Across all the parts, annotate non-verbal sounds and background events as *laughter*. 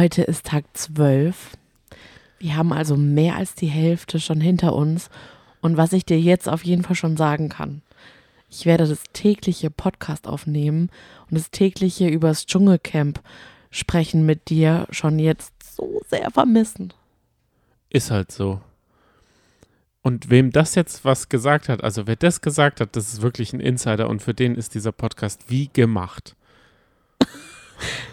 Heute ist Tag 12. Wir haben also mehr als die Hälfte schon hinter uns. Und was ich dir jetzt auf jeden Fall schon sagen kann, ich werde das tägliche Podcast aufnehmen und das tägliche übers Dschungelcamp sprechen mit dir schon jetzt so sehr vermissen. Ist halt so. Und wem das jetzt was gesagt hat, also wer das gesagt hat, das ist wirklich ein Insider und für den ist dieser Podcast wie gemacht.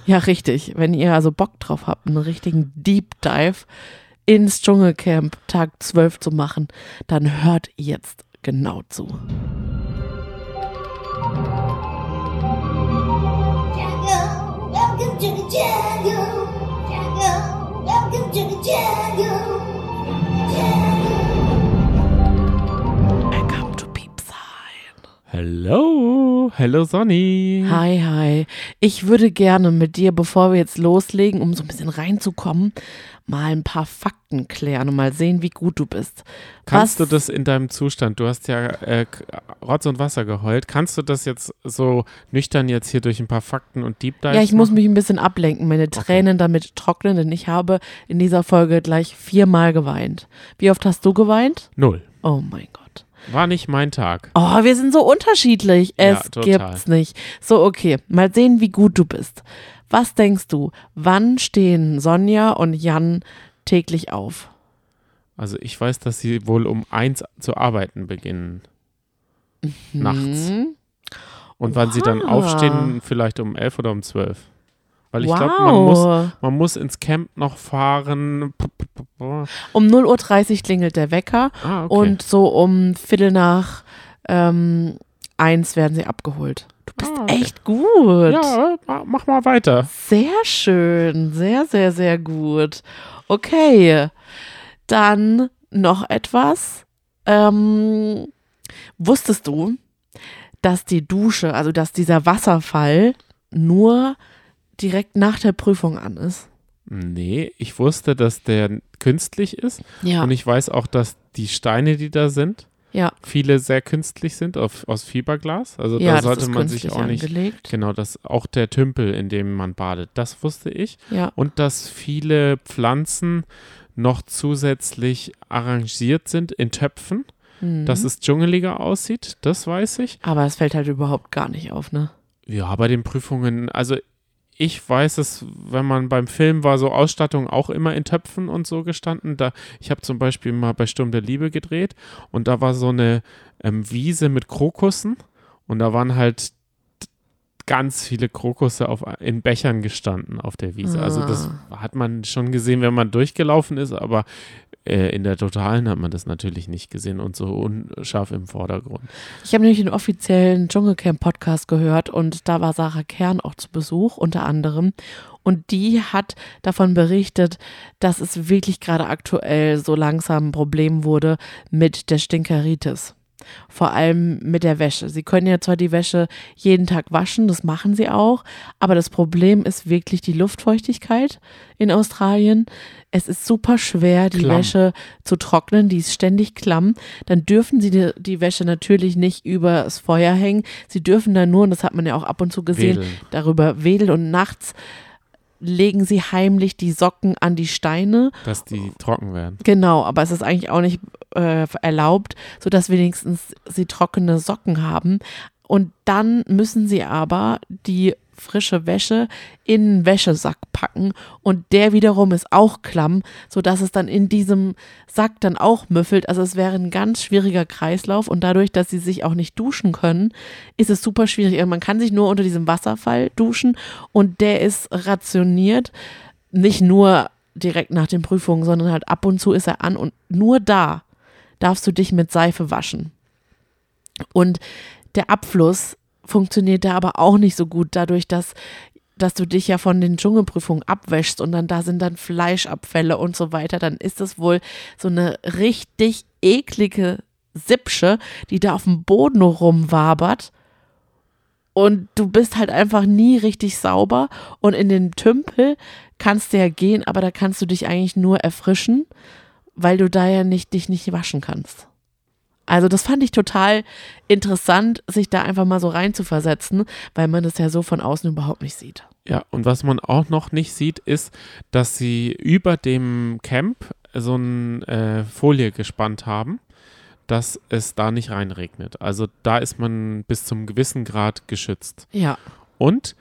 Ja, richtig. Wenn ihr also Bock drauf habt, einen richtigen Deep Dive ins Dschungelcamp Tag 12 zu machen, dann hört jetzt genau zu. Welcome to the. Jungle, welcome to the jungle. Hello, hello Sonny. Hi, hi. Ich würde gerne mit dir, bevor wir jetzt loslegen, um so ein bisschen reinzukommen, mal ein paar Fakten klären und mal sehen, wie gut du bist. Kannst Was- du das in deinem Zustand, du hast ja äh, Rotz und Wasser geheult, kannst du das jetzt so nüchtern jetzt hier durch ein paar Fakten und Deep Dives Ja, ich muss machen? mich ein bisschen ablenken, meine Tränen damit trocknen, denn ich habe in dieser Folge gleich viermal geweint. Wie oft hast du geweint? Null. Oh mein Gott. War nicht mein Tag. Oh, wir sind so unterschiedlich. Ja, Es total. gibt's nicht. So, okay, mal sehen, wie gut du bist. Was denkst du, wann stehen Sonja und Jan täglich auf? Also ich weiß, dass sie wohl um eins zu arbeiten beginnen. Nachts. Hm? Und wann sie dann Wow. aufstehen, vielleicht um elf oder um zwölf. Weil ich glaube, man muss, wow. man muss ins Camp noch fahren. Um 0.30 Uhr klingelt der Wecker Ah, okay. und so um Viertel nach ähm, eins werden sie abgeholt. Du bist Ah, okay. echt gut. ja, ma- mach mal weiter. Sehr schön, sehr, sehr, sehr gut. Okay, dann noch etwas. Ähm, wusstest du, dass die Dusche, also dass dieser Wasserfall nur direkt nach der Prüfung an ist? Nee, ich wusste, dass der künstlich ist. Ja, Und ich weiß auch, dass die Steine, die da sind, ja, viele sehr künstlich sind auf, aus Fiberglas. Also ja, da sollte man sich auch nicht. angelegt. Genau, dass auch der Tümpel, in dem man badet, das wusste ich. Ja, Und dass viele Pflanzen noch zusätzlich arrangiert sind in Töpfen, mhm. dass es dschungeliger aussieht, das weiß ich. aber es fällt halt überhaupt gar nicht auf, ne? Ja, bei den Prüfungen, also ich weiß es, wenn man beim Film war, so Ausstattung auch immer in Töpfen und so gestanden. Da, ich habe zum Beispiel mal bei Sturm der Liebe gedreht und da war so eine ähm, Wiese mit Krokussen und da waren halt ganz viele Krokusse auf, in Bechern gestanden auf der Wiese. Also das hat man schon gesehen, wenn man durchgelaufen ist, aber äh, in der Totalen hat man das natürlich nicht gesehen und so unscharf im Vordergrund. Ich habe nämlich den offiziellen Dschungelcamp-Podcast gehört und da war Sarah Kern auch zu Besuch, unter anderem. Und die hat davon berichtet, dass es wirklich gerade aktuell so langsam ein Problem wurde mit der Stinkeritis. Vor allem mit der Wäsche. Sie können ja zwar die Wäsche jeden Tag waschen, das machen sie auch, aber das Problem ist wirklich die Luftfeuchtigkeit in Australien. Es ist super schwer, die Klamm. Wäsche zu trocknen, die ist ständig klamm. Dann dürfen sie die, die Wäsche natürlich nicht übers Feuer hängen. Sie dürfen dann nur, und das hat man ja auch ab und zu gesehen, Wedeln. darüber wedeln und nachts legen sie heimlich die Socken an die Steine. Dass die trocken werden. Genau, aber es ist eigentlich auch nicht äh, erlaubt, sodass wenigstens sie trockene Socken haben. Und dann müssen sie aber die frische Wäsche in einen Wäschesack packen und der wiederum ist auch klamm, sodass es dann in diesem Sack dann auch müffelt. Also es wäre ein ganz schwieriger Kreislauf und dadurch, dass sie sich auch nicht duschen können, ist es super schwierig. Man kann sich nur unter diesem Wasserfall duschen und der ist rationiert, nicht nur direkt nach den Prüfungen, sondern halt ab und zu ist er an und nur da darfst du dich mit Seife waschen. Und der Abfluss funktioniert da aber auch nicht so gut, dadurch, dass, dass du dich ja von den Dschungelprüfungen abwäschst und dann da sind dann Fleischabfälle und so weiter, dann ist es wohl so eine richtig eklige Sippsche, die da auf dem Boden rumwabert. Und du bist halt einfach nie richtig sauber. Und in den Tümpel kannst du ja gehen, aber da kannst du dich eigentlich nur erfrischen, weil du da ja nicht dich nicht waschen kannst. Also das fand ich total interessant, sich da einfach mal so reinzuversetzen, weil man das ja so von außen überhaupt nicht sieht. Ja, und was man auch noch nicht sieht, ist, dass sie über dem Camp so eine äh, Folie gespannt haben, dass es da nicht reinregnet. Also da ist man bis zum gewissen Grad geschützt. Ja. Und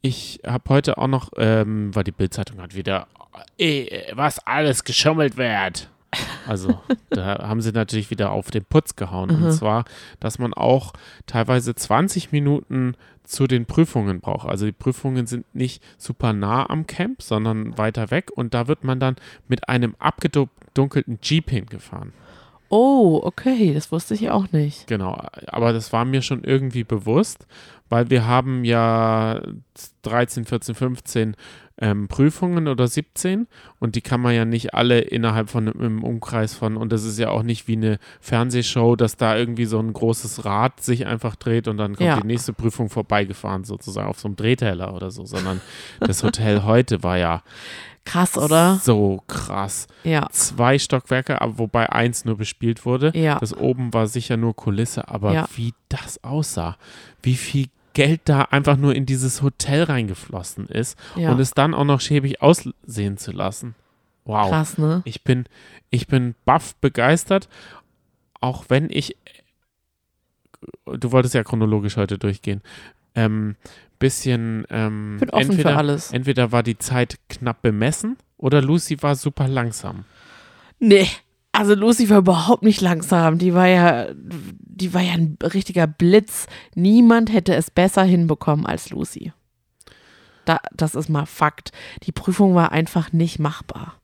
ich habe heute auch noch, ähm, weil die Bildzeitung hat wieder, eh, was alles geschummelt wird. Also da haben sie natürlich wieder auf den Putz gehauen. Und Mhm. zwar, dass man auch teilweise 20 Minuten zu den Prüfungen braucht. Also die Prüfungen sind nicht super nah am Camp, sondern weiter weg. Und da wird man dann mit einem abgedunkelten Jeep hingefahren. Oh, okay, das wusste ich auch nicht. Genau, aber das war mir schon irgendwie bewusst, weil wir haben ja 13, 14, 15 ähm, Prüfungen oder 17 und die kann man ja nicht alle innerhalb von einem Umkreis von, und das ist ja auch nicht wie eine Fernsehshow, dass da irgendwie so ein großes Rad sich einfach dreht und dann kommt Ja. die nächste Prüfung vorbeigefahren, sozusagen auf so einem Drehteller oder so, sondern das Hotel *laughs* heute war ja Krass, oder? so krass Ja. zwei Stockwerke, aber wobei eins nur bespielt wurde. Ja. Das oben war sicher nur Kulisse, aber Ja. wie das aussah, wie viel Geld da einfach nur in dieses Hotel reingeflossen ist Ja. und es dann auch noch schäbig aussehen zu lassen. Wow. Krass, ne? Ich bin, ich bin baff begeistert, auch wenn ich, du wolltest ja chronologisch heute durchgehen, ähm, bisschen, ähm, Bin offen entweder, für alles. entweder war die Zeit knapp bemessen oder Lucy war super langsam. Nee. Also Lucy war überhaupt nicht langsam. Die war ja, die war ja ein richtiger Blitz. Niemand hätte es besser hinbekommen als Lucy. Da, das ist mal Fakt. Die Prüfung war einfach nicht machbar.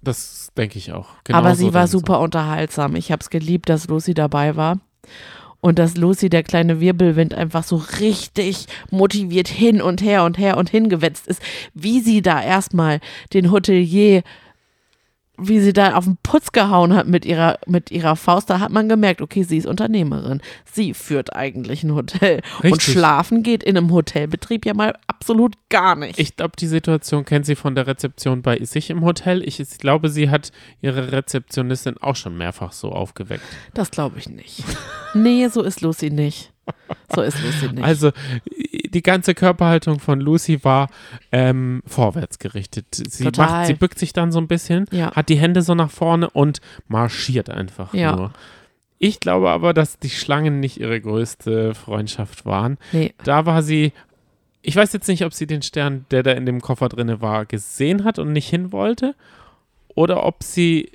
Das denke ich auch. Genau Aber so sie war denke ich super unterhaltsam. Ich habe es geliebt, dass Lucy dabei war. Und dass Lucy, der kleine Wirbelwind, einfach so richtig motiviert hin und her und her und hingewetzt ist. Wie sie da erstmal den Hotelier, wie sie da auf den Putz gehauen hat mit ihrer, mit ihrer Faust, da hat man gemerkt, okay, sie ist Unternehmerin. Sie führt eigentlich ein Hotel. Und Richtig. schlafen geht in einem Hotelbetrieb ja mal absolut gar nicht. Ich glaube, die Situation kennt sie von der Rezeption bei sich im Hotel. Ich, ich glaube, sie hat ihre Rezeptionistin auch schon mehrfach so aufgeweckt. das glaube ich nicht. nee, so ist Lucy nicht. *laughs* So ist Lucy nicht. Also die ganze Körperhaltung von Lucy war ähm, vorwärts gerichtet. Sie, Total. macht, sie bückt sich dann so ein bisschen, Ja. hat die Hände so nach vorne und marschiert einfach Ja. nur. Ich glaube aber, dass die Schlangen nicht ihre größte Freundschaft waren. nee. Da war sie, ich weiß jetzt nicht, ob sie den Stern, der da in dem Koffer drinne war, gesehen hat und nicht hin wollte oder ob sie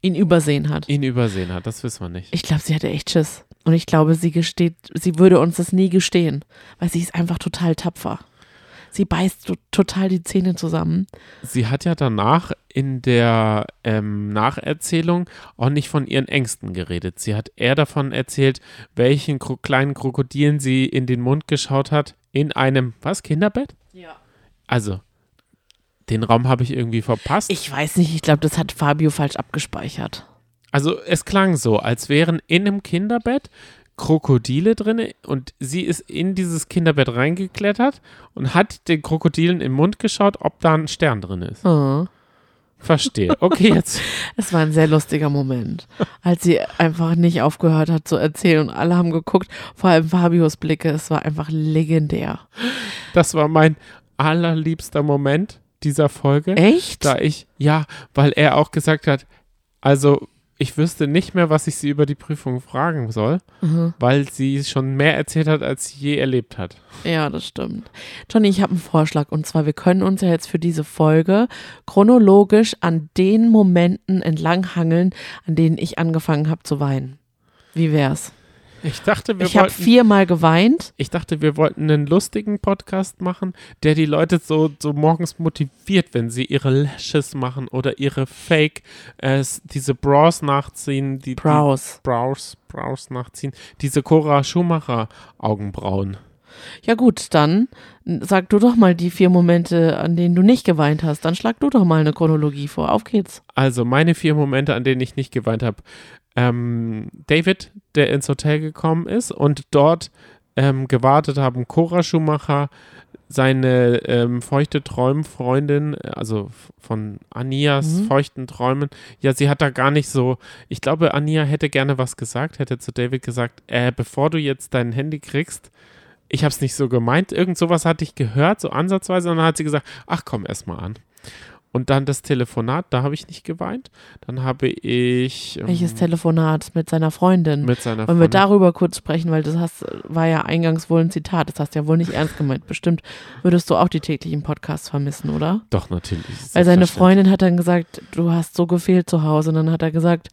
ihn übersehen hat. ihn übersehen hat. Das wissen wir nicht. Ich glaube, sie hatte echt Schiss. Und ich glaube, sie gesteht, sie würde uns das nie gestehen, weil sie ist einfach total tapfer. Sie beißt to total die Zähne zusammen. Sie hat ja danach in der ähm, Nacherzählung auch nicht von ihren Ängsten geredet. Sie hat eher davon erzählt, welchen Kro kleinen Krokodilen sie in den Mund geschaut hat. In einem, was, Kinderbett? Ja. Also, den Raum habe ich irgendwie verpasst. Ich weiß nicht, ich glaube, das hat Fabio falsch abgespeichert. Also es klang so, als wären in einem Kinderbett Krokodile drin und sie ist in dieses Kinderbett reingeklettert und hat den Krokodilen im Mund geschaut, ob da ein Stern drin ist. Oh. Verstehe. Okay, jetzt. *laughs* Es war ein sehr lustiger Moment, als sie einfach nicht aufgehört hat zu erzählen und alle haben geguckt, vor allem Fabios Blicke, es war einfach legendär. Das war mein allerliebster Moment dieser Folge. Echt? Da ich, ja, weil er auch gesagt hat, also ich wüsste nicht mehr, was ich sie über die Prüfung fragen soll, Mhm. weil sie schon mehr erzählt hat, als sie je erlebt hat. Ja, das stimmt. Johnny, ich habe einen Vorschlag und zwar, wir können uns ja jetzt für diese Folge chronologisch an den Momenten entlanghangeln, an denen ich angefangen habe zu weinen. Wie wär's? Ich dachte, wir Ich habe wollten viermal geweint. Ich dachte, wir wollten einen lustigen Podcast machen, der die Leute so, so morgens motiviert, wenn sie ihre Lashes machen oder ihre Fake, äh, diese Brows nachziehen. Die, Brows. Die Brows, Brows nachziehen. Diese Cora Schumacher Augenbrauen. Ja gut, dann sag du doch mal die vier Momente, an denen du nicht geweint hast. Dann schlag du doch mal eine Chronologie vor. Auf geht's. Also meine vier Momente, an denen ich nicht geweint habe. Ähm, David, der ins Hotel gekommen ist und dort ähm, gewartet haben, Cora Schumacher, seine ähm, feuchte Träumfreundin, also von Anias Mhm. feuchten Träumen, ja, sie hat da gar nicht so, ich glaube, Ania hätte gerne was gesagt, hätte zu David gesagt, äh, bevor du jetzt dein Handy kriegst, ich habe es nicht so gemeint, irgend sowas hatte ich gehört, so ansatzweise, und dann hat sie gesagt, ach komm erst mal an. Und dann das Telefonat, da habe ich nicht geweint. Dann habe ich ähm, Welches Telefonat mit seiner Freundin? mit seiner Wollen wir Freundin- darüber kurz sprechen, weil das hast, war ja eingangs wohl ein Zitat. Das hast du ja wohl nicht ernst gemeint. Bestimmt würdest du auch die täglichen Podcasts vermissen, oder? Doch, natürlich. Weil seine. Freundin hat dann gesagt, du hast so gefehlt zu Hause. Und dann hat er gesagt,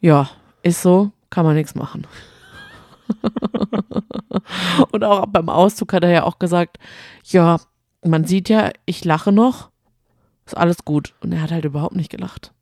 ja, ist so, kann man nichts machen. *laughs* Und auch beim Auszug hat er ja auch gesagt, ja, man sieht ja, ich lache noch, ist alles gut. Und er hat halt überhaupt nicht gelacht.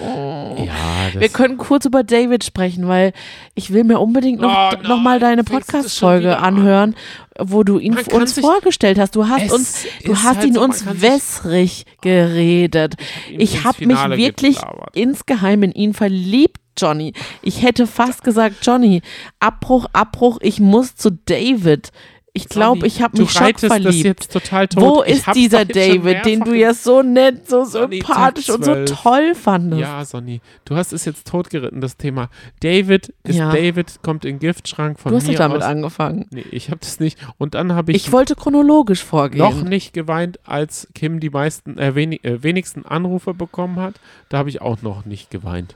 Ja, *laughs* Wir können kurz über David sprechen, weil ich will mir unbedingt noch, Oh nein, noch mal deine Podcast-Folge anhören, wo du ihn uns vorgestellt hast. Du hast uns, du hast halt ihn so, uns wässrig geredet. ihm Ich habe mich wirklich gelabert. insgeheim in ihn verliebt, Johnny. Ich hätte fast gesagt, Johnny, Abbruch, Abbruch, ich muss zu David. Ich glaube, ich habe mich schock verliebt. jetzt total tot. Wo ist dieser David, den du ja so nett, so Sonny, sympathisch und so 12. toll fandest? Ja, Sonny, du hast es jetzt totgeritten, das Thema. David ist Ja. David, kommt in den Giftschrank von du hast mir damit aus. angefangen. Nee, ich habe das nicht. Und dann habe ich, Ich wollte chronologisch vorgehen. noch nicht geweint, als Kim die meisten, äh, wenig, äh, wenigsten Anrufe bekommen hat. Da habe ich auch noch nicht geweint.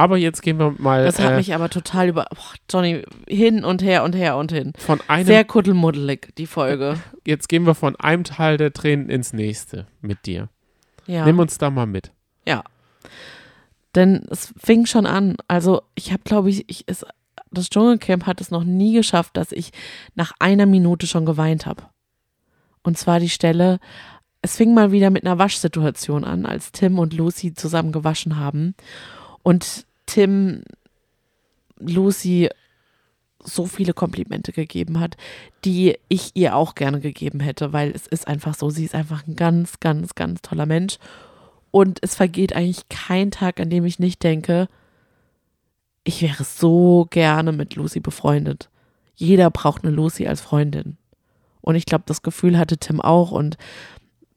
Aber jetzt gehen wir mal Das hat äh, mich aber total über. Boah, Johnny, hin und her und her und hin. von einem, Sehr kuddelmuddelig, die Folge. *laughs* jetzt gehen wir von einem Teil der Tränen ins nächste mit dir. Ja. Nimm uns da mal mit. Denn es fing schon an. Also, ich habe, glaube ich, ich es, das Dschungelcamp hat es noch nie geschafft, dass ich nach einer Minute schon geweint habe. Und zwar die Stelle, es fing mal wieder mit einer Waschsituation an, als Tim und Lucy zusammen gewaschen haben. Und Tim Lucy so viele Komplimente gegeben hat, die ich ihr auch gerne gegeben hätte, weil es ist einfach so, sie ist einfach ein ganz, ganz, ganz toller Mensch. Und es vergeht eigentlich kein Tag, an dem ich nicht denke, ich wäre so gerne mit Lucy befreundet. Jeder braucht eine Lucy als Freundin. Und ich glaube, das Gefühl hatte Tim auch. Und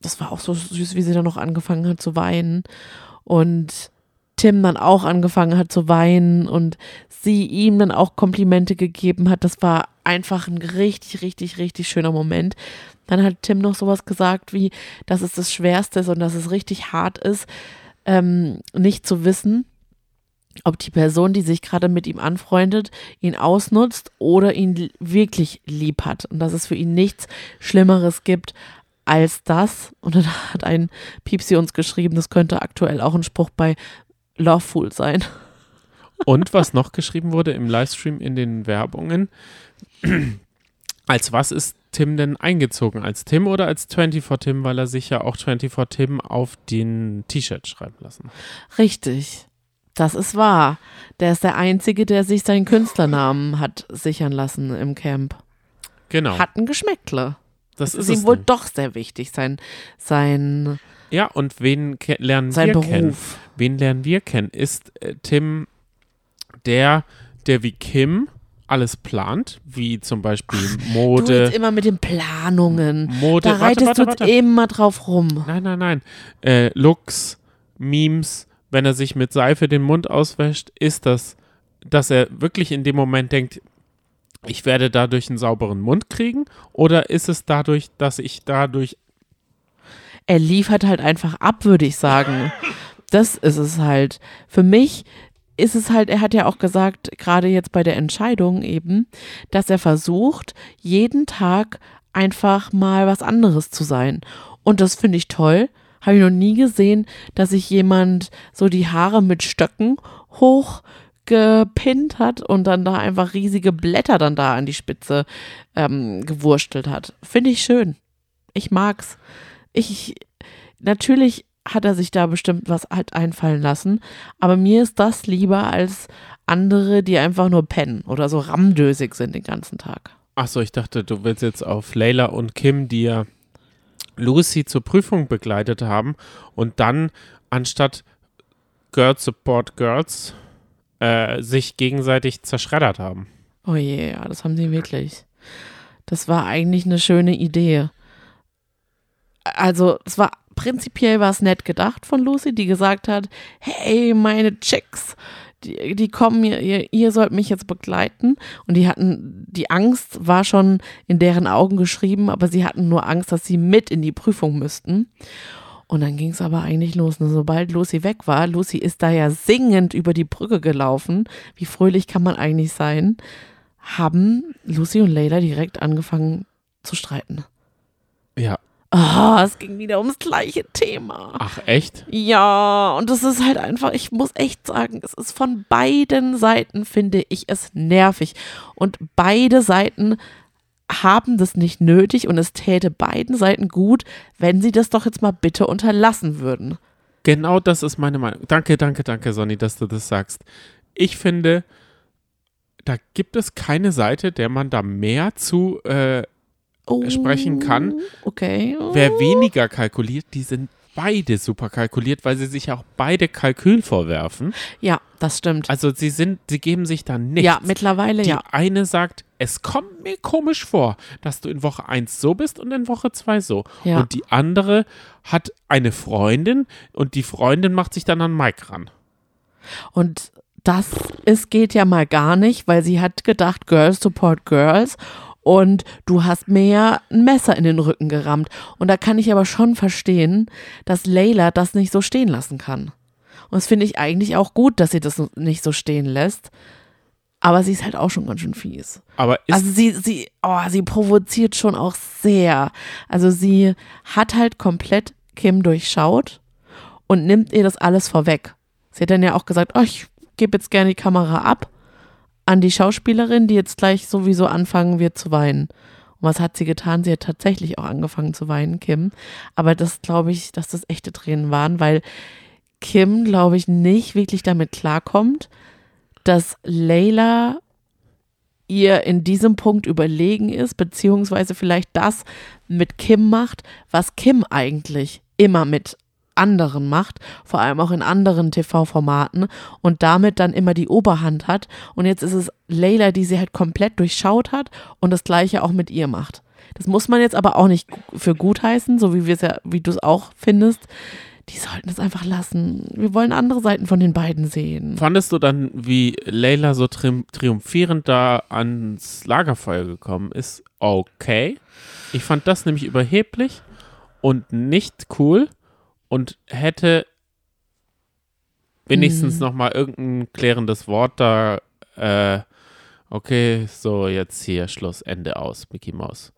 das war auch so süß, wie sie dann noch angefangen hat zu weinen. Und Tim dann auch angefangen hat zu weinen und sie ihm dann auch Komplimente gegeben hat. Das war einfach ein richtig, richtig, richtig schöner Moment. Dann hat Tim noch sowas gesagt wie, dass es das Schwerste ist und dass es richtig hart ist, ähm, nicht zu wissen, ob die Person, die sich gerade mit ihm anfreundet, ihn ausnutzt oder ihn wirklich lieb hat. Und dass es für ihn nichts Schlimmeres gibt als das. Und dann hat ein Piepsi uns geschrieben, das könnte aktuell auch ein Spruch bei Loveful sein. Und was noch geschrieben wurde im Livestream in den Werbungen, *clears throat* als was ist Tim denn eingezogen? Als Tim oder als 24 Tim, weil er sich ja auch 24 Tim auf den T-Shirt schreiben lassen. Richtig. Das ist wahr. Der ist der Einzige, der sich seinen Künstlernamen hat sichern lassen im Camp. Genau. Hat ein Geschmäckle. das Das ist ist ihm wohl nämlich. doch sehr wichtig, sein, sein, Ja, und wen lernen sein wir Beruf. kennen? Wen lernen wir kennen? Ist äh, Tim der, der wie Kim alles plant, wie zum Beispiel Du jetzt Mode, immer mit den Planungen. Mode, Da reitest warte, du warte, warte. immer drauf rum. Nein, nein, nein. Äh, Looks, Memes, wenn er sich mit Seife den Mund auswäscht, ist das, dass er wirklich in dem Moment denkt, ich werde dadurch einen sauberen Mund kriegen? Oder ist es dadurch, dass ich dadurch. Er liefert halt einfach ab, würde ich sagen. Das ist es halt. Für mich ist es halt, er hat ja auch gesagt, gerade jetzt bei der Entscheidung eben, dass er versucht, jeden Tag einfach mal was anderes zu sein. Und das finde ich toll. Habe ich noch nie gesehen, dass sich jemand so die Haare mit Stöcken hochgepinnt hat und dann da einfach riesige Blätter dann da an die Spitze ähm, gewurstelt hat. Finde ich schön. Ich mag's. Ich, natürlich hat er sich da bestimmt was halt einfallen lassen, aber mir ist das lieber als andere, die einfach nur pennen oder so ramdösig sind den ganzen Tag. Achso, ich dachte, du willst jetzt auf Layla und Kim, die ja Lucy zur Prüfung begleitet haben und dann anstatt Girls Support Girls äh, sich gegenseitig zerschreddert haben. Oh je, ja, das haben sie wirklich. Das war eigentlich eine schöne Idee. Also, es war prinzipiell war es nett gedacht von Lucy, die gesagt hat, hey, meine Chicks, die, die kommen, ihr, ihr, ihr sollt mich jetzt begleiten. Und die hatten, die Angst war schon in deren Augen geschrieben, aber sie hatten nur Angst, dass sie mit in die Prüfung müssten. Und dann ging es aber eigentlich los. Und sobald Lucy weg war, Lucy ist da ja singend über die Brücke gelaufen. Wie fröhlich kann man eigentlich sein? Haben Lucy und Layla direkt angefangen zu streiten. Ja. Ah, es ging wieder ums gleiche Thema. Ach, echt? Ja, und das ist halt einfach, ich muss echt sagen, es ist von beiden Seiten, finde ich es nervig. Und beide Seiten haben das nicht nötig und es täte beiden Seiten gut, wenn sie das doch jetzt mal bitte unterlassen würden. Genau das ist meine Meinung. Danke, danke, danke, Sonny, dass du das sagst. Ich finde, da gibt es keine Seite, der man da mehr zu äh, Oh, Sprechen kann. Okay. Wer weniger kalkuliert, die sind beide super kalkuliert, weil sie sich auch beide Kalkül vorwerfen. Ja, das stimmt. Also sie sind, sie geben sich da nichts. ja, mittlerweile Die ja. eine sagt, es kommt mir komisch vor, dass du in Woche 1 so bist und in Woche 2 so. Ja. Und die andere hat eine Freundin und die Freundin macht sich dann an Mike ran. Und das ist, geht ja mal gar nicht, weil sie hat gedacht, Girls support Girls. Und du hast mir ja ein Messer in den Rücken gerammt. Und da kann ich aber schon verstehen, dass Layla das nicht so stehen lassen kann. Und das finde ich eigentlich auch gut, dass sie das nicht so stehen lässt. Aber sie ist halt auch schon ganz schön fies. Aber Also sie, sie, oh, sie provoziert schon auch sehr. Also sie hat halt komplett Kim durchschaut und nimmt ihr das alles vorweg. Sie hat dann ja auch gesagt, oh, ich gebe jetzt gerne die Kamera ab an die Schauspielerin, die jetzt gleich sowieso anfangen wird zu weinen. Und was hat sie getan? Sie hat tatsächlich auch angefangen zu weinen, Kim. Aber das glaube ich, dass das echte Tränen waren, weil Kim, glaube ich, nicht wirklich damit klarkommt, dass Layla ihr in diesem Punkt überlegen ist, beziehungsweise vielleicht das mit Kim macht, was Kim eigentlich immer mit anderen macht, vor allem auch in anderen TV-Formaten und damit dann immer die Oberhand hat. Und jetzt ist es Layla, die sie halt komplett durchschaut hat und das gleiche auch mit ihr macht. Das muss man jetzt aber auch nicht für gut heißen, so wie ja, wie du es auch findest. Die sollten es einfach lassen. Wir wollen andere Seiten von den beiden sehen. fandest du dann, wie Leila so tri triumphierend da ans Lagerfeuer gekommen ist, okay? Ich fand das nämlich überheblich und nicht cool und hätte wenigstens noch mal irgendein klärendes Wort da. Äh, okay, so jetzt hier Schluss, Ende aus, Mickey Mouse.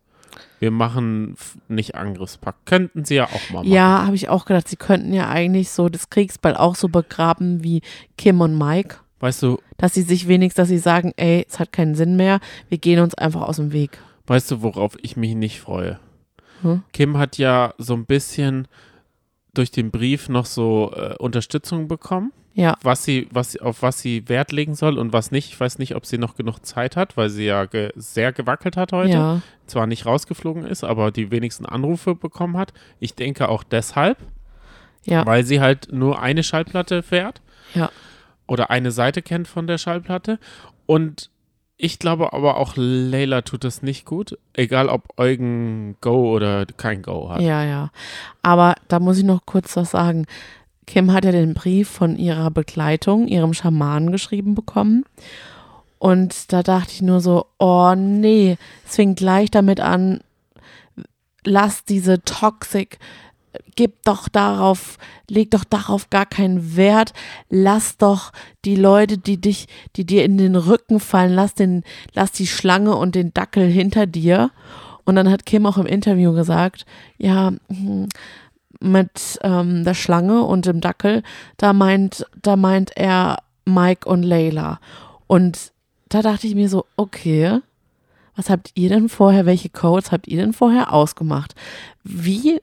Wir machen nicht Angriffspakt. Könnten sie ja auch mal machen. Ja, habe ich auch gedacht, sie könnten ja eigentlich so das Kriegsball auch so begraben wie Kim und Mike. Weißt du, Dass sie sich wenigstens, dass sie sagen, ey, es hat keinen Sinn mehr, wir gehen uns einfach aus dem Weg. weißt du, worauf ich mich nicht freue? Hm? Kim hat ja so ein bisschen durch den Brief noch so äh, Unterstützung bekommen, Ja, was sie, was, auf was sie Wert legen soll und was nicht. Ich weiß nicht, ob sie noch genug Zeit hat, weil sie ja ge sehr gewackelt hat heute. ja, Zwar nicht rausgeflogen ist, aber die wenigsten Anrufe bekommen hat. Ich denke auch deshalb, ja, weil sie halt nur eine Schallplatte fährt ja. oder eine Seite kennt von der Schallplatte. Und ich glaube aber auch Layla tut das nicht gut, egal ob Eugen Go oder kein Go hat. Ja, ja. Aber da muss ich noch kurz was sagen. Kim hat ja den Brief von ihrer Begleitung, ihrem Schamanen geschrieben bekommen. Und da dachte ich nur so, oh nee, es fing gleich damit an, lass diese Toxic, gib doch darauf, leg doch darauf gar keinen Wert, lass doch die Leute, die dich, die dir in den Rücken fallen, lass den, lass die Schlange und den Dackel hinter dir. Und dann hat Kim auch im Interview gesagt, ja, hm, mit ähm, der Schlange und dem Dackel, da meint, da meint er Mike und Layla. Und da dachte ich mir so, okay, was habt ihr denn vorher, welche Codes habt ihr denn vorher ausgemacht? Wie,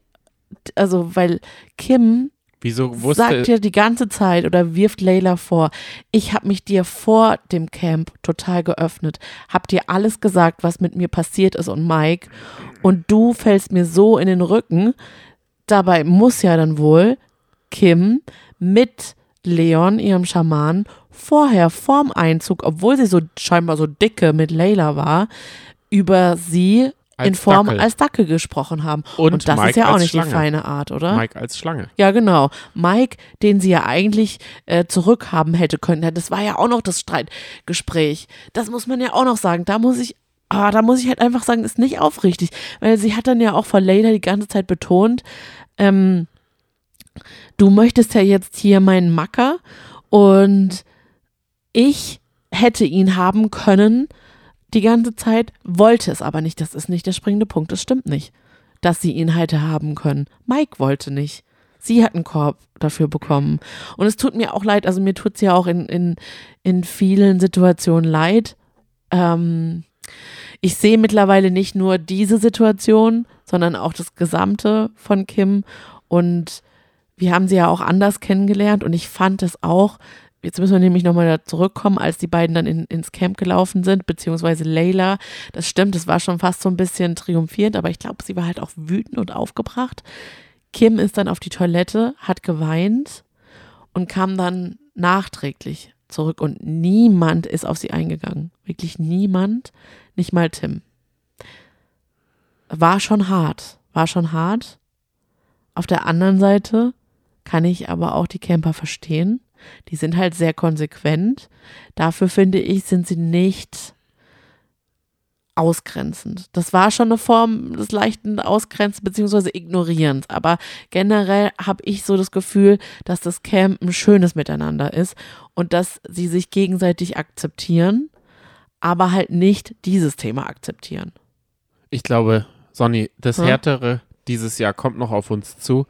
also, weil Kim Wieso wusste sagt dir die ganze Zeit oder wirft Layla vor, ich habe mich dir vor dem Camp total geöffnet, hab dir alles gesagt, was mit mir passiert ist und Mike und du fällst mir so in den Rücken. Dabei muss ja dann wohl Kim mit Leon, ihrem Schaman, vorher vorm Einzug, obwohl sie so scheinbar so dicke mit Layla war, über sie Als in Form Dackel. als Dackel gesprochen haben. Und das Mike ist ja auch nicht Schlange. die feine Art, oder? Mike als Schlange. Ja, genau. Mike, den sie ja eigentlich äh, zurückhaben hätte können. Das war ja auch noch das Streitgespräch. Das muss man ja auch noch sagen. Da muss ich, ah, da muss ich halt einfach sagen, ist nicht aufrichtig. Weil sie hat dann ja auch vor Layla die ganze Zeit betont, ähm, du möchtest ja jetzt hier meinen Macker und ich hätte ihn haben können die ganze Zeit, wollte es aber nicht. Das ist nicht der springende Punkt. Das stimmt nicht, dass sie ihn hätte haben können. Mike wollte nicht. Sie hat einen Korb dafür bekommen. Und es tut mir auch leid, also mir tut es ja auch in, in, in vielen Situationen leid. Ähm, ich sehe mittlerweile nicht nur diese Situation, sondern auch das Gesamte von Kim. Und wir haben sie ja auch anders kennengelernt und ich fand es auch, jetzt müssen wir nämlich nochmal da zurückkommen, als die beiden dann in, ins Camp gelaufen sind, beziehungsweise Layla, das stimmt, das war schon fast so ein bisschen triumphierend, aber ich glaube, sie war halt auch wütend und aufgebracht. Kim ist dann auf die Toilette, hat geweint und kam dann nachträglich zurück und niemand ist auf sie eingegangen. Wirklich niemand, nicht mal Tim. War schon hart, war schon hart. Auf der anderen Seite kann ich aber auch die Camper verstehen. Die sind halt sehr konsequent. Dafür finde ich, sind sie nicht ausgrenzend. Das war schon eine Form des leichten Ausgrenzen bzw. Ignorierens. Aber generell habe ich so das Gefühl, dass das Camp ein schönes Miteinander ist und dass sie sich gegenseitig akzeptieren, aber halt nicht dieses Thema akzeptieren. Ich glaube, Sonny, das Ja. Härtere dieses Jahr kommt noch auf uns zu.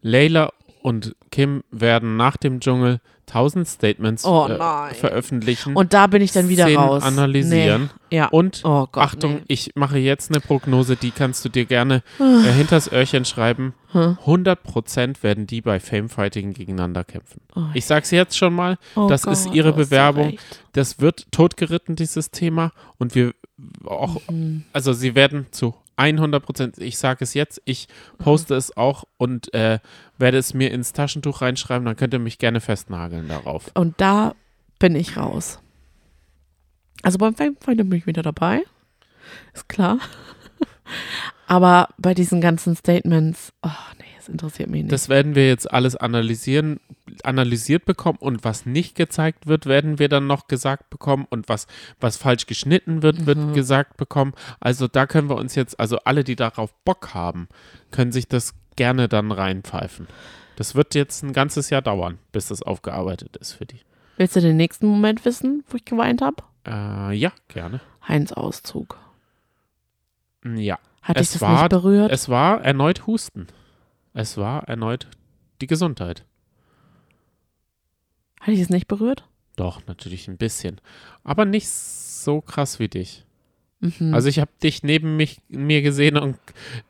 Layla und Kim werden nach dem Dschungel tausend Statements Oh äh, veröffentlichen. Und da bin ich dann wieder Szenen raus. analysieren. Nee. Ja. Und Oh Gott, Achtung, nee. ich mache jetzt eine Prognose, die kannst du dir gerne äh, hinters Öhrchen schreiben. Hm. 100% werden die bei Famefighting gegeneinander kämpfen. Oh, Ich sag's jetzt schon mal, oh das ist Gott, ihre hast so Bewerbung. das wird totgeritten, dieses Thema. Und wir auch, Mhm. also sie werden zu 100%, ich sage es jetzt, ich poste es auch und äh, werde es mir ins Taschentuch reinschreiben, dann könnt ihr mich gerne festnageln darauf. Und da bin ich raus. Also beim Famefinder bin ich wieder dabei. Ist klar. *laughs* Aber bei diesen ganzen Statements, oh interessiert mich nicht. Das werden wir jetzt alles analysieren, analysiert bekommen und was nicht gezeigt wird, werden wir dann noch gesagt bekommen und was, was falsch geschnitten wird, wird Mhm. gesagt bekommen. Also da können wir uns jetzt, also alle, die darauf Bock haben, können sich das gerne dann reinpfeifen. Das wird jetzt ein ganzes Jahr dauern, bis das aufgearbeitet ist für die. Willst du den nächsten Moment wissen, wo ich geweint habe? Äh, ja, gerne. Heinz Auszug. Ja, Hat Es dich das war- nicht berührt? es war erneut Husten. Es war erneut die Gesundheit. Hat dich das nicht berührt? Doch, natürlich ein bisschen. Aber nicht so krass wie dich. Mhm. Also ich habe dich neben mich, mir gesehen und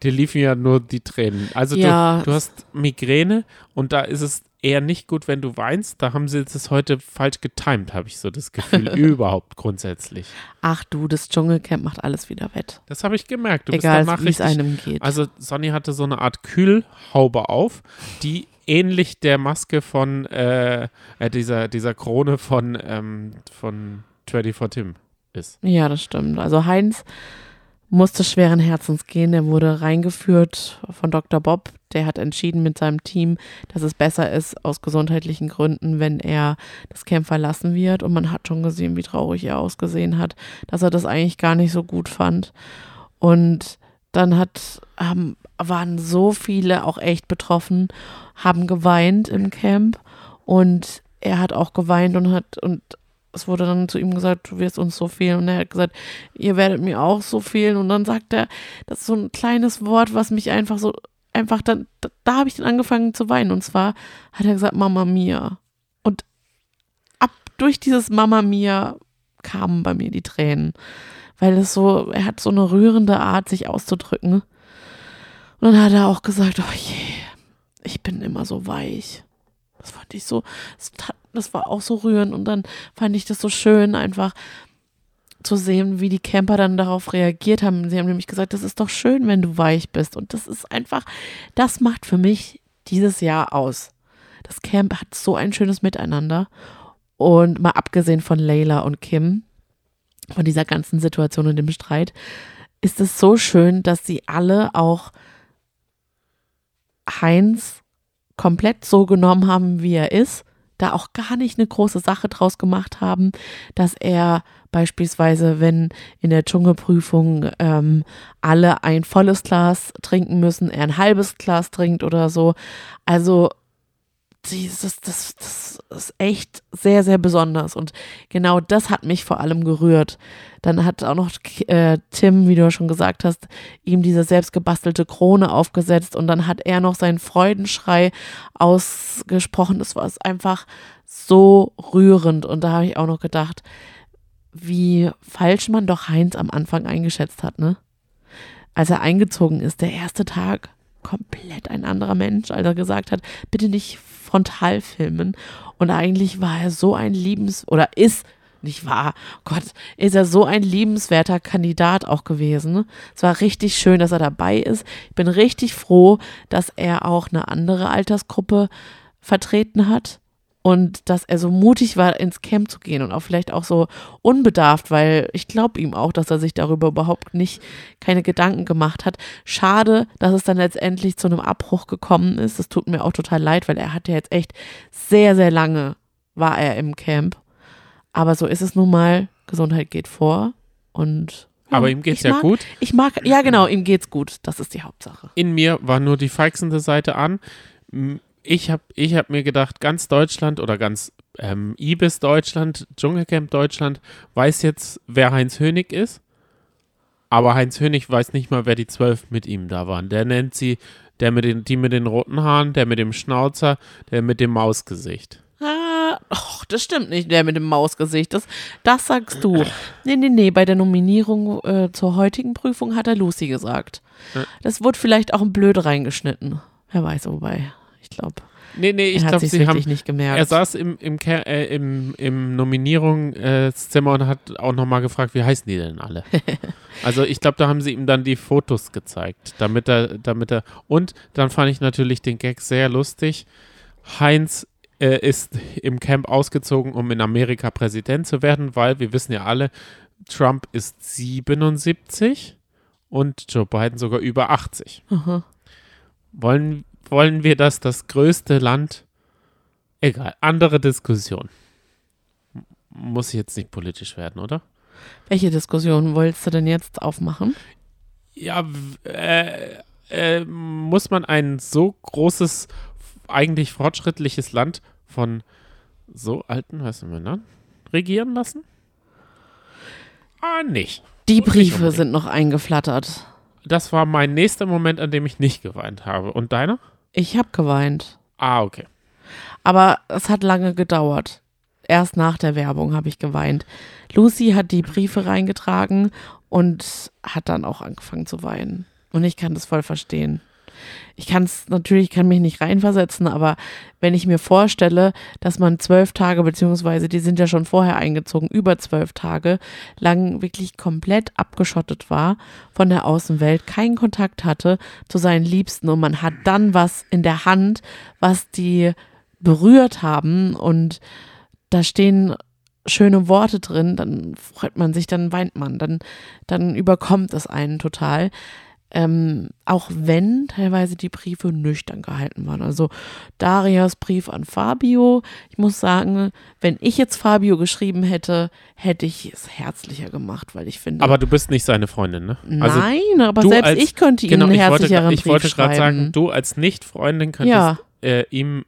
dir liefen ja nur die Tränen. Also Ja. du, du hast Migräne und da ist es eher nicht gut, wenn du weinst. Da haben sie das heute falsch getimt, habe ich so das Gefühl, *laughs* überhaupt grundsätzlich. Ach du, das Dschungelcamp macht alles wieder wett. Das habe ich gemerkt. Du Egal, wie es einem geht. Also Sonny hatte so eine Art Kühlhaube auf, die ähnlich der Maske von äh, äh, dieser, dieser Krone von, ähm, von 24 Tim ist. Ja, das stimmt. Also Heinz musste schweren Herzens gehen. Er wurde reingeführt von Dr. Bob. Der hat entschieden mit seinem Team, dass es besser ist aus gesundheitlichen Gründen, wenn er das Camp verlassen wird. Und man hat schon gesehen, wie traurig er ausgesehen hat, dass er das eigentlich gar nicht so gut fand. Und dann hat, haben, waren so viele auch echt betroffen, haben geweint im Camp. Und er hat auch geweint und hat, und es wurde dann zu ihm gesagt, du wirst uns so fehlen. Und er hat gesagt, ihr werdet mir auch so fehlen. Und dann sagt er, das ist so ein kleines Wort, was mich einfach so, einfach dann, da, da habe ich dann angefangen zu weinen. Und zwar hat er gesagt, Mama Mia. Und ab durch dieses Mama Mia kamen bei mir die Tränen. Weil es so, er hat so eine rührende Art, sich auszudrücken. Und dann hat er auch gesagt, oh je, ich bin immer so weich. Das fand ich so, das, tat, das war auch so rührend und dann fand ich das so schön, einfach zu sehen, wie die Camper dann darauf reagiert haben. Sie haben nämlich gesagt, das ist doch schön, wenn du weich bist. Und das ist einfach, das macht für mich dieses Jahr aus. Das Camp hat so ein schönes Miteinander. Und mal abgesehen von Layla und Kim, von dieser ganzen Situation und dem Streit, ist es so schön, dass sie alle auch Heinz komplett so genommen haben, wie er ist, da auch gar nicht eine große Sache draus gemacht haben, dass er beispielsweise, wenn in der Dschungelprüfung ähm, alle ein volles Glas trinken müssen, er ein halbes Glas trinkt oder so. Also dieses, das, das ist echt sehr, sehr besonders. Und genau das hat mich vor allem gerührt. Dann hat auch noch äh, Tim, wie du schon gesagt hast, ihm diese selbstgebastelte Krone aufgesetzt und dann hat er noch seinen Freudenschrei ausgesprochen. Das war einfach so rührend. Und da habe ich auch noch gedacht, wie falsch man doch Heinz am Anfang eingeschätzt hat, ne? Als er eingezogen ist, der erste Tag, komplett ein anderer Mensch, als er gesagt hat, bitte nicht frontal filmen. Und eigentlich war er so ein liebens oder ist nicht wahr, Gott, ist er so ein liebenswerter Kandidat auch gewesen. Es war richtig schön, dass er dabei ist. Ich bin richtig froh, dass er auch eine andere Altersgruppe vertreten hat und dass er so mutig war, ins Camp zu gehen und auch vielleicht auch so unbedarft, weil ich glaube ihm auch, dass er sich darüber überhaupt nicht keine Gedanken gemacht hat. Schade, dass es dann letztendlich zu einem Abbruch gekommen ist. Das tut mir auch total leid, weil er hat ja jetzt echt sehr, sehr lange war er im Camp. Aber so ist es nun mal. Gesundheit geht vor und ja, Aber ihm geht's ich ja mag, gut. Ich mag, ja genau, ihm geht's gut. Das ist die Hauptsache. In mir war nur die feixende Seite an. Ich habe ich hab mir gedacht, ganz Deutschland oder ganz ähm, Ibis Deutschland, Dschungelcamp Deutschland weiß jetzt, wer Heinz Hönig ist. Aber Heinz Hönig weiß nicht mal, wer die zwölf mit ihm da waren. Der nennt sie, der mit den, die mit den roten Haaren, der mit dem Schnauzer, der mit dem Mausgesicht. Ah, och, das stimmt nicht, der mit dem Mausgesicht. Das, das sagst du. Nee, nee, nee, bei der Nominierung äh, zur heutigen Prüfung hat er Lucy gesagt. Das wurde vielleicht auch ein Blöd reingeschnitten. Wer weiß, wobei. Ich glaube, Nee, nee, ich glaube, sie haben. nicht gemerkt. Er saß im, im, äh, im, im Nominierungszimmer und hat auch nochmal gefragt, wie heißen die denn alle? *laughs* also ich glaube, da haben sie ihm dann die Fotos gezeigt, damit er, damit er. Und dann fand ich natürlich den Gag sehr lustig. Heinz äh, ist im Camp ausgezogen, um in Amerika Präsident zu werden, weil wir wissen ja alle, Trump ist 77 und Joe Biden sogar über 80. Aha. Wollen, wollen wir das das größte Land? Egal, andere Diskussion. Muss jetzt nicht politisch werden, oder? Welche Diskussion wolltest du denn jetzt aufmachen? Ja, äh, äh, muss man ein so großes, eigentlich fortschrittliches Land von so alten, wir dann, regieren lassen? Ah, nicht. Die nicht Briefe unbedingt. sind noch eingeflattert. Das war mein nächster Moment, an dem ich nicht geweint habe. Und deiner? Ich habe geweint. Ah, okay. Aber es hat lange gedauert. Erst nach der Werbung habe ich geweint. Lucy hat die Briefe reingetragen und hat dann auch angefangen zu weinen. Und ich kann das voll verstehen. Ich kann es natürlich, kann mich nicht reinversetzen, aber wenn ich mir vorstelle, dass man zwölf Tage, beziehungsweise die sind ja schon vorher eingezogen, über zwölf Tage lang wirklich komplett abgeschottet war von der Außenwelt, keinen Kontakt hatte zu seinen Liebsten und man hat dann was in der Hand, was die berührt haben und da stehen schöne Worte drin, dann freut man sich, dann weint man, dann, dann überkommt es einen total. Ähm, auch wenn teilweise die Briefe nüchtern gehalten waren. Also Darias Brief an Fabio. Ich muss sagen, wenn ich jetzt Fabio geschrieben hätte, hätte ich es herzlicher gemacht, weil ich finde. Aber du bist nicht seine Freundin, ne? Also nein, aber selbst als- ich könnte ihm Genau, einen ich wollte, herzlicheren ich Brief wollte gerade sagen, du als Nicht-Freundin könntest Ja. äh, ihm,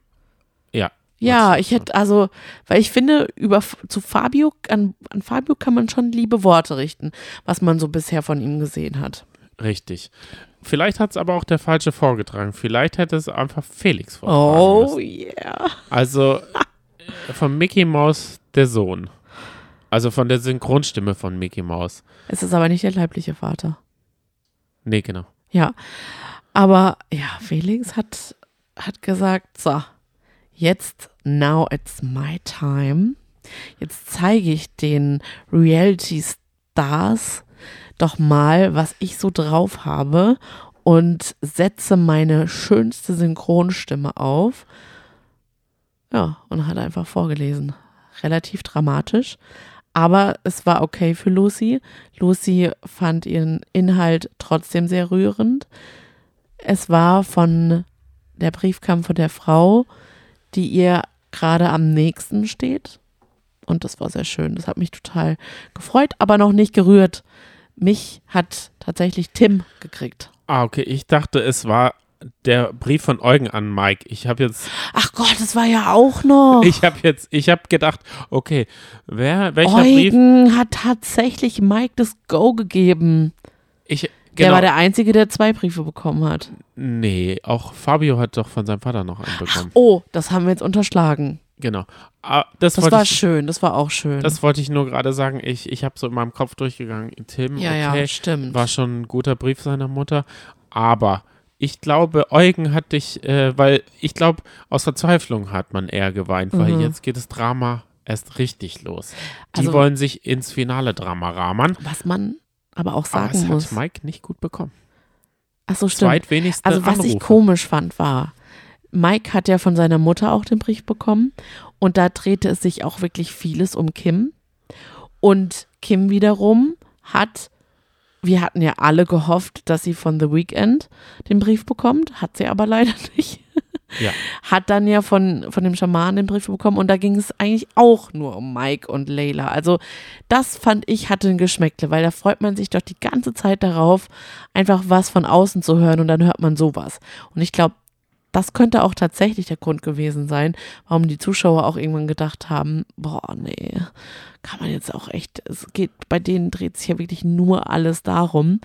ja. Ja, ich hätte also, weil ich finde, über zu Fabio, an, an Fabio kann man schon liebe Worte richten, was man so bisher von ihm gesehen hat. Richtig. Vielleicht hat es aber auch der Falsche vorgetragen. Vielleicht hätte es einfach Felix vortragen Oh müssen. yeah. Also äh, von Mickey Mouse der Sohn. Also von der Synchronstimme von Mickey Mouse. Es ist aber nicht der leibliche Vater. Nee, genau. Ja. Aber ja, Felix hat, hat gesagt, so, jetzt, now it's my time. Jetzt zeige ich den Reality Stars doch mal, was ich so drauf habe und setze meine schönste Synchronstimme auf. Ja, und hat einfach vorgelesen. Relativ dramatisch, Aber es war okay für Lucy. Lucy fand ihren Inhalt trotzdem sehr rührend. Es war von der Brief kam von der Frau, die ihr gerade am nächsten steht. Und das war sehr schön. Das hat mich total gefreut, aber noch nicht gerührt. Mich hat tatsächlich Tim gekriegt. Ah, okay. Ich dachte, es war der Brief von Eugen an Mike. Ich habe jetzt, Ach Gott, das war ja auch noch. ich habe jetzt, ich habe gedacht, okay, wer, welcher Brief? Eugen hat tatsächlich Mike das Go gegeben. Ich, Der genau. war der Einzige, der zwei Briefe bekommen hat. nee, auch Fabio hat doch von seinem Vater noch einen bekommen. Oh, das haben wir jetzt unterschlagen. Genau. Ah, das Das war ich, schön, das war auch schön. das wollte ich nur gerade sagen. Ich, ich habe so in meinem Kopf durchgegangen. Tim, ja, okay, ja, stimmt. war schon ein guter Brief seiner Mutter, aber ich glaube, Eugen hat dich, äh, weil ich glaube, aus Verzweiflung hat man eher geweint, weil Mhm. jetzt geht das Drama erst richtig los. Die Also- wollen sich ins finale Drama rahmen, Was man aber auch aber sagen es muss. hat Mike nicht gut bekommen. Ach so, stimmt. Zweitwenigste Also was ich Anrufe. komisch fand, war, Mike hat ja von seiner Mutter auch den Brief bekommen und da drehte es sich auch wirklich vieles um Kim. Und Kim wiederum hat, wir hatten ja alle gehofft, dass sie von The Weeknd den Brief bekommt, hat sie aber leider *laughs* nicht. Ja. Hat dann ja von, von dem Schamanen den Brief bekommen und da ging es eigentlich auch nur um Mike und Layla. Also das fand ich hatte ein Geschmäckle, weil da freut man sich doch die ganze Zeit darauf, einfach was von außen zu hören und dann hört man sowas. Und ich glaube, das könnte auch tatsächlich der Grund gewesen sein, warum die Zuschauer auch irgendwann gedacht haben, boah, nee, kann man jetzt auch echt, es geht, bei denen dreht sich ja wirklich nur alles darum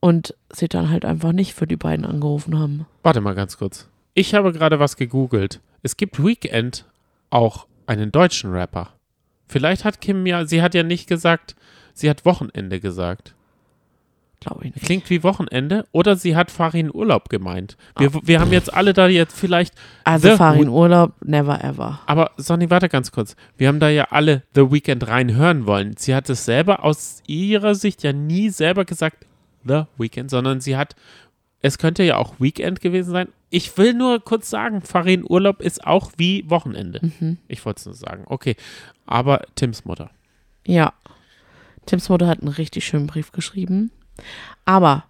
und sie dann halt einfach nicht für die beiden angerufen haben. Warte mal ganz kurz. Ich habe gerade was gegoogelt. Es gibt Weekend auch einen deutschen Rapper. Vielleicht hat Kim ja, sie hat ja nicht gesagt, sie hat Wochenende gesagt. Glaube ich nicht. Klingt wie Wochenende. Oder sie hat Farin Urlaub gemeint. Wir, wir haben jetzt alle da jetzt vielleicht. Also Farin Urlaub, never ever. Aber Sonny, warte ganz kurz. Wir haben da ja alle The Weekend reinhören wollen. Sie hat es selber aus ihrer Sicht ja nie selber gesagt, The Weekend, sondern sie hat, es könnte ja auch Weekend gewesen sein. Ich will nur kurz sagen, Farin Urlaub ist auch wie Wochenende. Mhm. Ich wollte es nur sagen. Okay. Aber Tims Mutter. Ja. Tims Mutter hat einen richtig schönen Brief geschrieben. Aber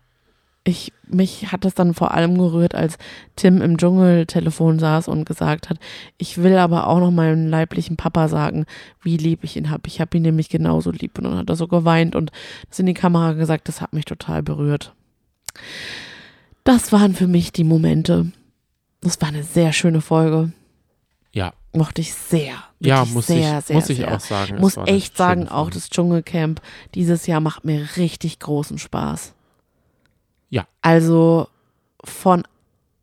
ich, mich hat es dann vor allem gerührt, als Tim im Dschungeltelefon saß und gesagt hat, ich will aber auch noch meinem leiblichen Papa sagen, wie lieb ich ihn habe. Ich habe ihn nämlich genauso lieb. Und dann hat er so geweint und das in die Kamera gesagt, das hat mich total berührt. Das waren für mich die Momente. Das war eine sehr schöne Folge. Ja. Mochte ich sehr. Ja, muss sehr, ich, sehr, muss ich sehr auch sagen. muss echt sagen, auch das Dschungelcamp dieses Jahr macht mir richtig großen Spaß. Ja. Also von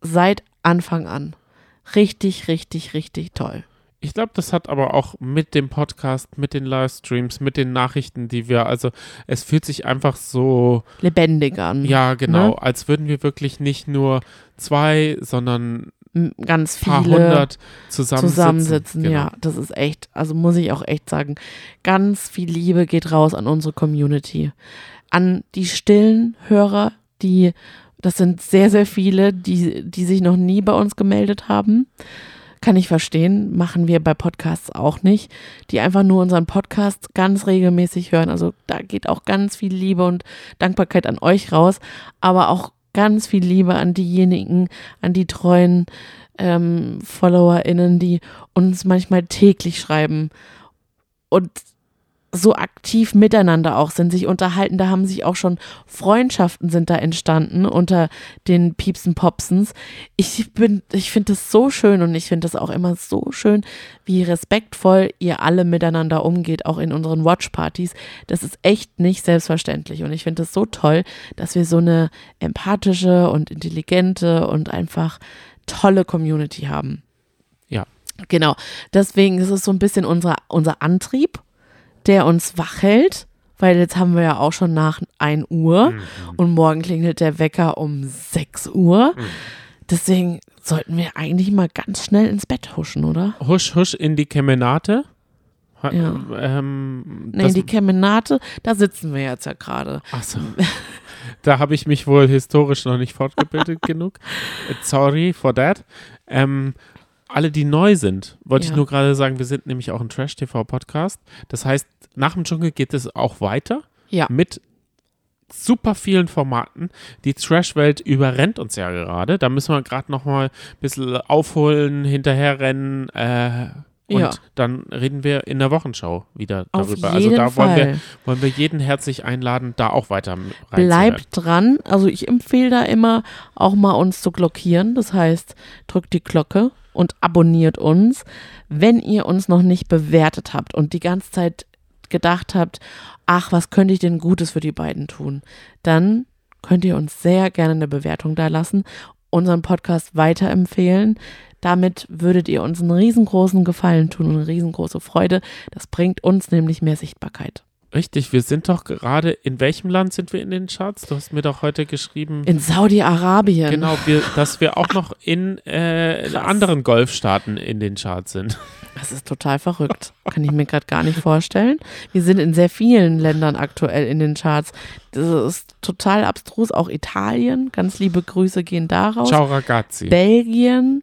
seit Anfang an. Richtig, richtig, richtig toll. Ich glaube, das hat aber auch mit dem Podcast, mit den Livestreams, mit den Nachrichten, die wir, also es fühlt sich einfach so, Lebendig an. ja genau, Ne? als würden wir wirklich nicht nur zwei, sondern Ganz viele zusammensitzen. zusammensitzen. Genau. Ja, das ist echt, also muss ich auch echt sagen, ganz viel Liebe geht raus an unsere Community. An die stillen Hörer, die, das sind sehr, sehr viele, die, die sich noch nie bei uns gemeldet haben. Kann ich verstehen, machen wir bei Podcasts auch nicht, die einfach nur unseren Podcast ganz regelmäßig hören. Also da geht auch ganz viel Liebe und Dankbarkeit an euch raus, aber auch ganz viel Liebe an diejenigen, an die treuen ähm, FollowerInnen, die uns manchmal täglich schreiben. Und so aktiv miteinander auch sind, sich unterhalten. Da haben sich auch schon Freundschaften sind da entstanden unter den Piepsen Popsens. Ich bin, ich finde das so schön und ich finde das auch immer so schön, wie respektvoll ihr alle miteinander umgeht, auch in unseren Watchpartys. Das ist echt nicht selbstverständlich und ich finde es so toll, dass wir so eine empathische und intelligente und einfach tolle Community haben. Ja. Genau. Deswegen ist es so ein bisschen unser, unser Antrieb, der uns wach hält, weil jetzt haben wir ja auch schon nach 1 Uhr Mhm. und morgen klingelt der Wecker um 6 Uhr. Deswegen sollten wir eigentlich mal ganz schnell ins Bett huschen, oder? Husch, husch in die Kemenate. Ha- Ja. Ähm, das- die Kemenate, da sitzen wir jetzt ja gerade. Ach so. Da habe ich mich wohl historisch noch nicht fortgebildet *laughs* genug. Sorry for that. Ähm, alle, die neu sind, wollte Ja. ich nur gerade sagen, wir sind nämlich auch ein Trash-TV-Podcast. Das heißt, nach dem Dschungel geht es auch weiter Ja. mit super vielen Formaten. Die Trash-Welt überrennt uns ja gerade. Da müssen wir gerade noch mal ein bisschen aufholen, hinterherrennen. Äh, und Ja. dann reden wir in der Wochenschau wieder darüber. also da wollen wir, wollen wir jeden herzlich einladen, da auch weiter reinzuhören. Bleibt dran. Also ich empfehle da immer auch mal uns zu glockieren. Das heißt, drückt die Glocke und abonniert uns. Wenn ihr uns noch nicht bewertet habt und die ganze Zeit gedacht habt, ach, was könnte ich denn Gutes für die beiden tun, dann könnt ihr uns sehr gerne eine Bewertung da lassen, unseren Podcast weiterempfehlen. Damit würdet ihr uns einen riesengroßen Gefallen tun und eine riesengroße Freude. Das bringt uns nämlich mehr Sichtbarkeit. Richtig, wir sind doch gerade, in welchem Land sind wir in den Charts? Du hast mir doch heute geschrieben, In Saudi-Arabien. genau, wir, dass wir auch noch in äh, anderen Golfstaaten in den Charts sind. Das ist total verrückt. Kann ich mir gerade gar nicht vorstellen. Wir sind in sehr vielen Ländern aktuell in den Charts. Das ist total abstrus. Auch Italien. Ganz liebe Grüße gehen daraus. Ciao ragazzi. Belgien.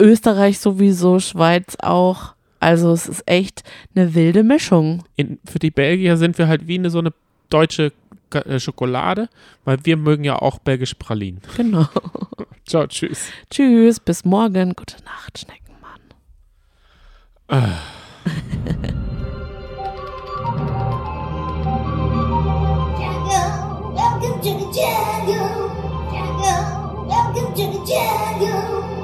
Österreich sowieso. Schweiz auch. Also es ist echt eine wilde Mischung. In, für die Belgier sind wir halt wie eine so eine deutsche äh, Schokolade, weil wir mögen ja auch belgisch Pralinen. Genau. *laughs* Ciao, tschüss. Tschüss, bis morgen. Gute Nacht, Schneckenmann. Äh. Welcome to the jungle. Jungle. Welcome to the jungle.